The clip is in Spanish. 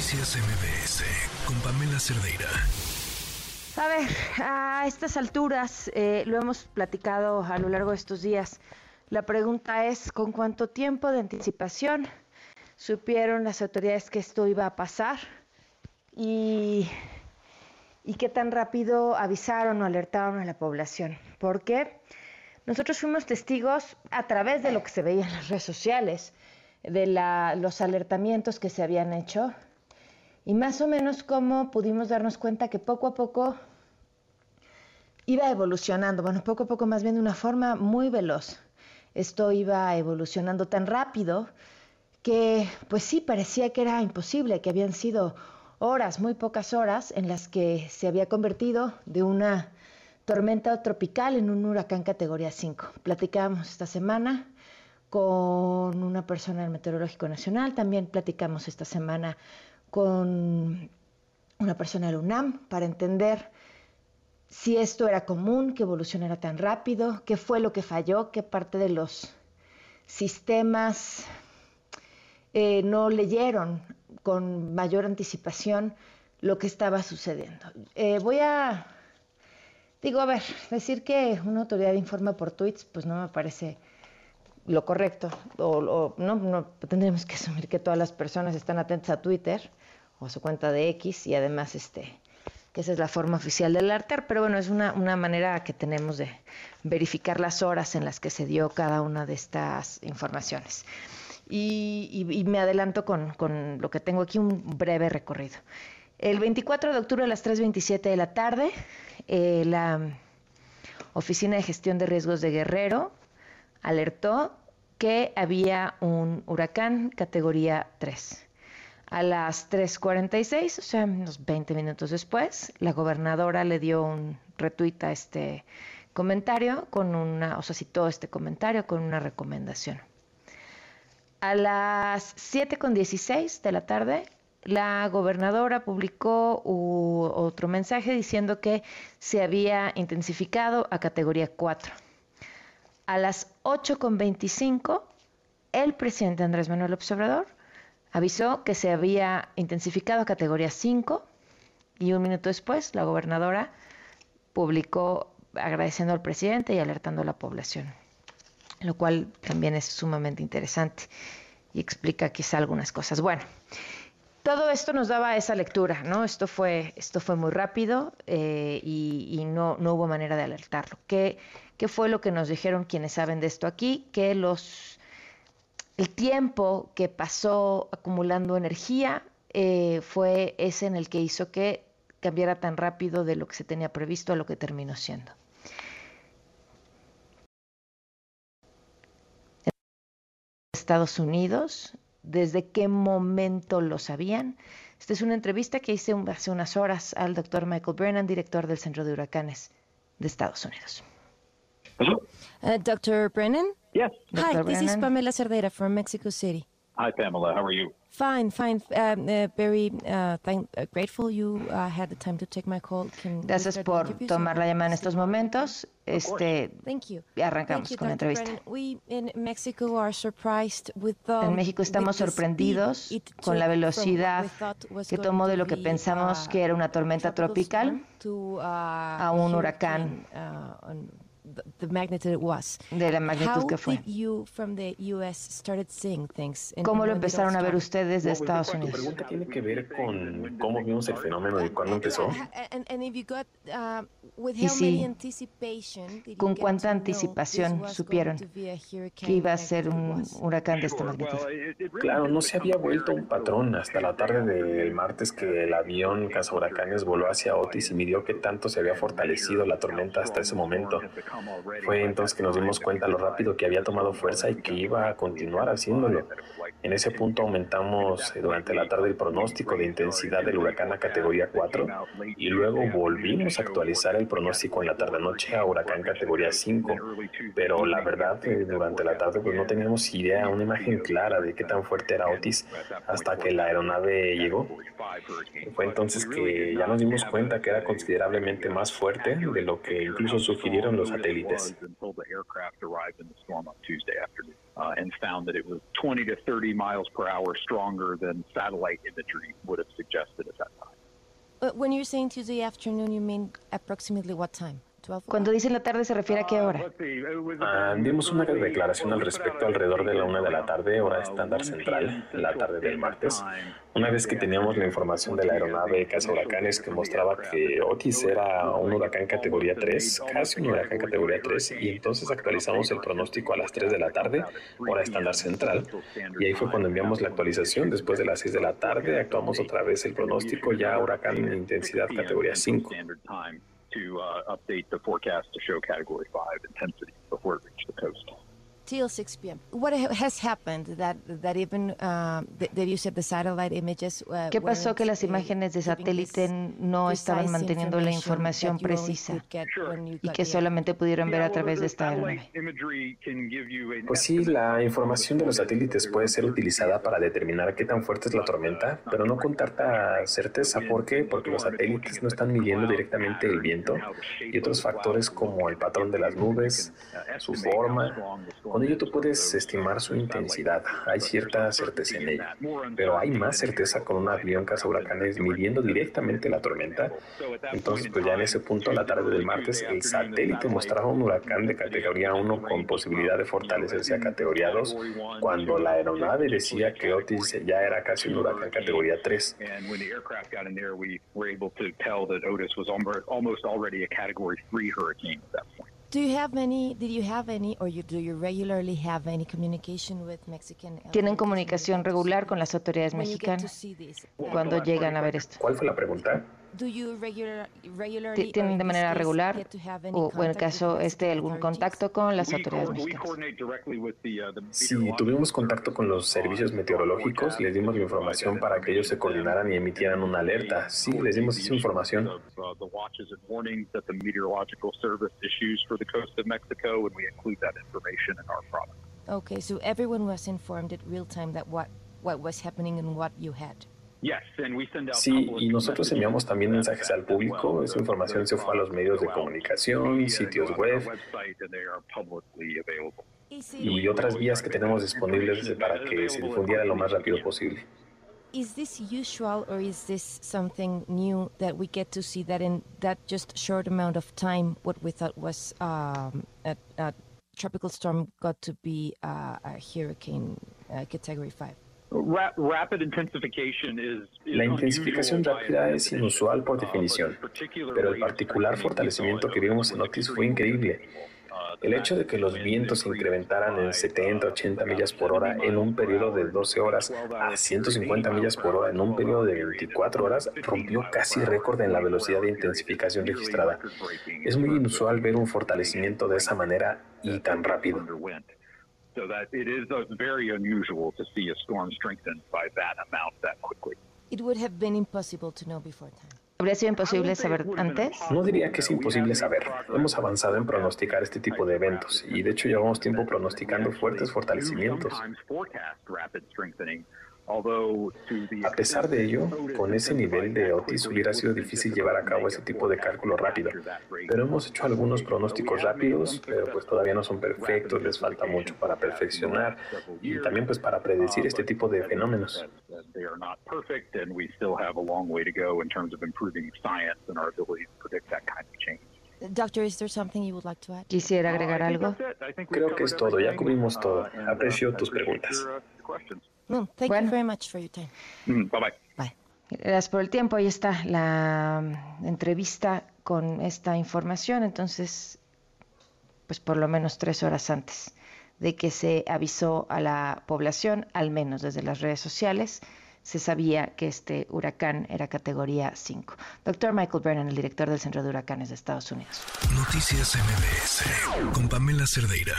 Noticias MBS con Pamela Cerdeira. A ver, a estas alturas, eh, lo hemos platicado a lo largo de estos días, la pregunta es, ¿con cuánto tiempo de anticipación supieron las autoridades que esto iba a pasar? Y, y qué tan rápido avisaron o alertaron a la población. Porque nosotros fuimos testigos a través de lo que se veía en las redes sociales, de los alertamientos que se habían hecho y más o menos cómo pudimos darnos cuenta que poco a poco iba evolucionando, bueno, poco a poco más bien de una forma muy veloz esto iba evolucionando tan rápido que pues sí parecía que era imposible, que habían sido horas, muy pocas horas, en las que se había convertido de una tormenta tropical en un huracán categoría 5. Platicábamos esta semana con una persona del Meteorológico Nacional, también platicamos esta semana con una persona del UNAM para entender si esto era común, que evolucionara tan rápido, qué fue lo que falló, qué parte de los sistemas eh, no leyeron con mayor anticipación lo que estaba sucediendo. Eh, voy a, digo, a ver, decir que una autoridad informa por tweets, pues no me parece lo correcto. O, no, no tendríamos que asumir que todas las personas están atentas a Twitter o a su cuenta de X y además este que esa es la forma oficial del altar, pero bueno, es una, manera que tenemos de verificar las horas en las que se dio cada una de estas informaciones. Y, me adelanto con, lo que tengo aquí, un breve recorrido. El 24 de octubre a las 3.27 de la tarde, eh, la Oficina de Gestión de Riesgos de Guerrero alertó que había un huracán categoría 3. A las 3.46, o sea, unos 20 minutos después, la gobernadora le dio un retweet a este comentario con una, o sea, citó este comentario con una recomendación. A las 7.16 de la tarde, la gobernadora publicó otro mensaje diciendo que se había intensificado a categoría 4. A las 8.25, el presidente Andrés Manuel Observador avisó que se había intensificado a categoría 5 y un minuto después la gobernadora publicó agradeciendo al presidente y alertando a la población, lo cual también es sumamente interesante y explica quizá algunas cosas. Bueno, todo esto nos daba esa lectura, ¿no? Esto fue, esto fue muy rápido eh, y, no, no, hubo manera de alertarlo. ¿Qué, ¿Qué fue lo que nos dijeron quienes saben de esto aquí? Que los el tiempo que pasó acumulando energía eh, fue ese en el que hizo que cambiara tan rápido de lo que se tenía previsto a lo que terminó siendo. Estados Unidos, ¿desde qué momento lo sabían? Esta es una entrevista que hice hace unas horas al doctor Michael Brennan, director del Centro de Huracanes de Estados Unidos. Uh, Dr. Brennan? Yes. Hi, this is Pamela Cerdeira from Mexico City. Hi, Pamela. How are you? Fine, fine. Um, uh, very uh, thank, uh, grateful you uh, had the time to take my call. Can Gracias por tomar la llamada en estos momentos. Este, Thank you. Arrancamos Thank you, con la entrevista. Brennan. We in Mexico are surprised with the, en México estamos sorprendidos con la velocidad que tomó de lo que pensamos que era una tormenta tropical a un huracán the magnitude it was. De la magnitud que fue. Did you from the US started seeing things ¿Cómo lo empezaron a ver ustedes de Estados Unidos? Pregunta tiene que ver con cómo vimos el fenómeno y cuándo empezó. Y sí, ¿con cuánta anticipación supieron que iba a ser un huracán de esta magnitud? Claro, no se había vuelto un patrón hasta la tarde del martes que el avión huracanes voló hacia Otis y midió qué tanto se había fortalecido la tormenta hasta ese momento. Fue entonces que nos dimos cuenta lo rápido que había tomado fuerza y que iba a continuar haciéndolo. En ese punto aumentamos eh, durante la tarde el pronóstico de intensidad del huracán a categoría 4 y luego volvimos a actualizar el pronóstico en la tarde-noche a huracán categoría 5. Pero la verdad, eh, durante la tarde pues no teníamos idea, una imagen clara de qué tan fuerte era Otis hasta que la aeronave llegó. Fue entonces que ya nos dimos cuenta que era considerablemente más fuerte de lo que incluso sugirieron los satélites satélites. Uh, and found that it was 20 to 30 miles per hour stronger than satellite imagery would have suggested at that time. Uh, when you're saying Tuesday afternoon, you mean approximately what time? Cuando dice en la tarde se refiere a qué hora? Ah, dimos una declaración al respecto alrededor de la una de la tarde, hora estándar central, la tarde del martes. Una vez que teníamos la información de la aeronave Casa Huracanes que mostraba que Otis era un huracán categoría 3, casi un huracán categoría 3, y entonces actualizamos el pronóstico a las 3 de la tarde, hora estándar central, y ahí fue cuando enviamos la actualización. Después de las 6 de la tarde actuamos otra vez el pronóstico ya huracán de intensidad categoría 5. To uh, update the forecast to show Category 5 intensity before it reached the coast. Till 6 p.m. What has happened that that even uh, that you said the satellite images? Uh, ¿Qué pasó que las imágenes de satélite no estaban manteniendo la información precisa y que solamente pudieron ver a través de esta aeronave? Pues sí, la información de los satélites puede ser utilizada para determinar qué tan fuerte es la tormenta, pero no con tanta certeza. ¿Por qué? Porque los satélites no están midiendo directamente el viento y otros factores como el patrón de las nubes, su forma, con ello tú puedes estimar su intensidad, hay cierta certeza en ella, pero hay más certeza con un avión huracanes midiendo directamente la tormenta. Entonces, pues ya en ese punto, la tarde del martes, el satélite mostraba un huracán de categoría 1 con posibilidad de fortalecerse a categoría 2, cuando la aeronave decía que Otis ya era casi un huracán categoría 3. Do you have any, did you have any, or you, do you regularly have any communication with Mexican ¿Tienen comunicación regular con las autoridades mexicanas cuando llegan a ver esto? ¿Cuál fue la pregunta? ¿Tienen de manera regular o, en el caso este, algún contacto con las autoridades mexicanas? Si tuvimos contacto con los servicios meteorológicos, les dimos la información para que ellos se coordinaran y emitieran una alerta. Sí, les dimos esa información. Okay, so everyone was informed at real time that what what was happening and what you had. Sí, y nosotros enviamos también mensajes al público. Esa información se fue a los medios de comunicación, sitios web y otras vías que tenemos disponibles para que se difundiera lo más rápido posible. Is this usual or is this something new that we get to see that in that just short amount of time, what we thought was um, a, a tropical storm got to be uh, a hurricane uh, category 5? Rapid intensification is La intensificación rápida es inusual por definición, pero el particular fortalecimiento que vimos en Otis fue increíble. El hecho de que los vientos se incrementaran en 70, 80 millas por hora en un periodo de 12 horas a 150 millas por hora en un periodo de 24 horas rompió casi récord en la velocidad de intensificación registrada. Es muy inusual ver un fortalecimiento de esa manera y tan rápido. So that it is very unusual to see a storm strengthen by that amount that quickly. It would have been impossible to know before time. ¿Habría sido imposible saber antes? No diría que es imposible saber. Hemos avanzado en pronosticar este tipo de eventos y de hecho llevamos tiempo pronosticando fuertes fortalecimientos. A pesar de ello, con ese nivel de Otis hubiera sido difícil llevar a cabo ese tipo de cálculo rápido. Pero hemos hecho algunos pronósticos rápidos, pero pues todavía no son perfectos, les falta mucho para perfeccionar y también pues para predecir este tipo de fenómenos. Doctor, is there something you would like to add? ¿Quisiera agregar algo? Creo que es todo, ya cubrimos todo. Aprecio tus preguntas. No, thank you very much for your time. Mm, bye bye. Bye. Gracias por el tiempo. Ahí está la mm, entrevista con esta información. Entonces, pues por lo menos tres horas antes de que se avisó a la población, al menos desde las redes sociales, se sabía que este huracán era categoría 5. Doctor Michael Brennan, el director del Centro de Huracanes de Estados Unidos. Noticias MBS con Pamela Cerdeira.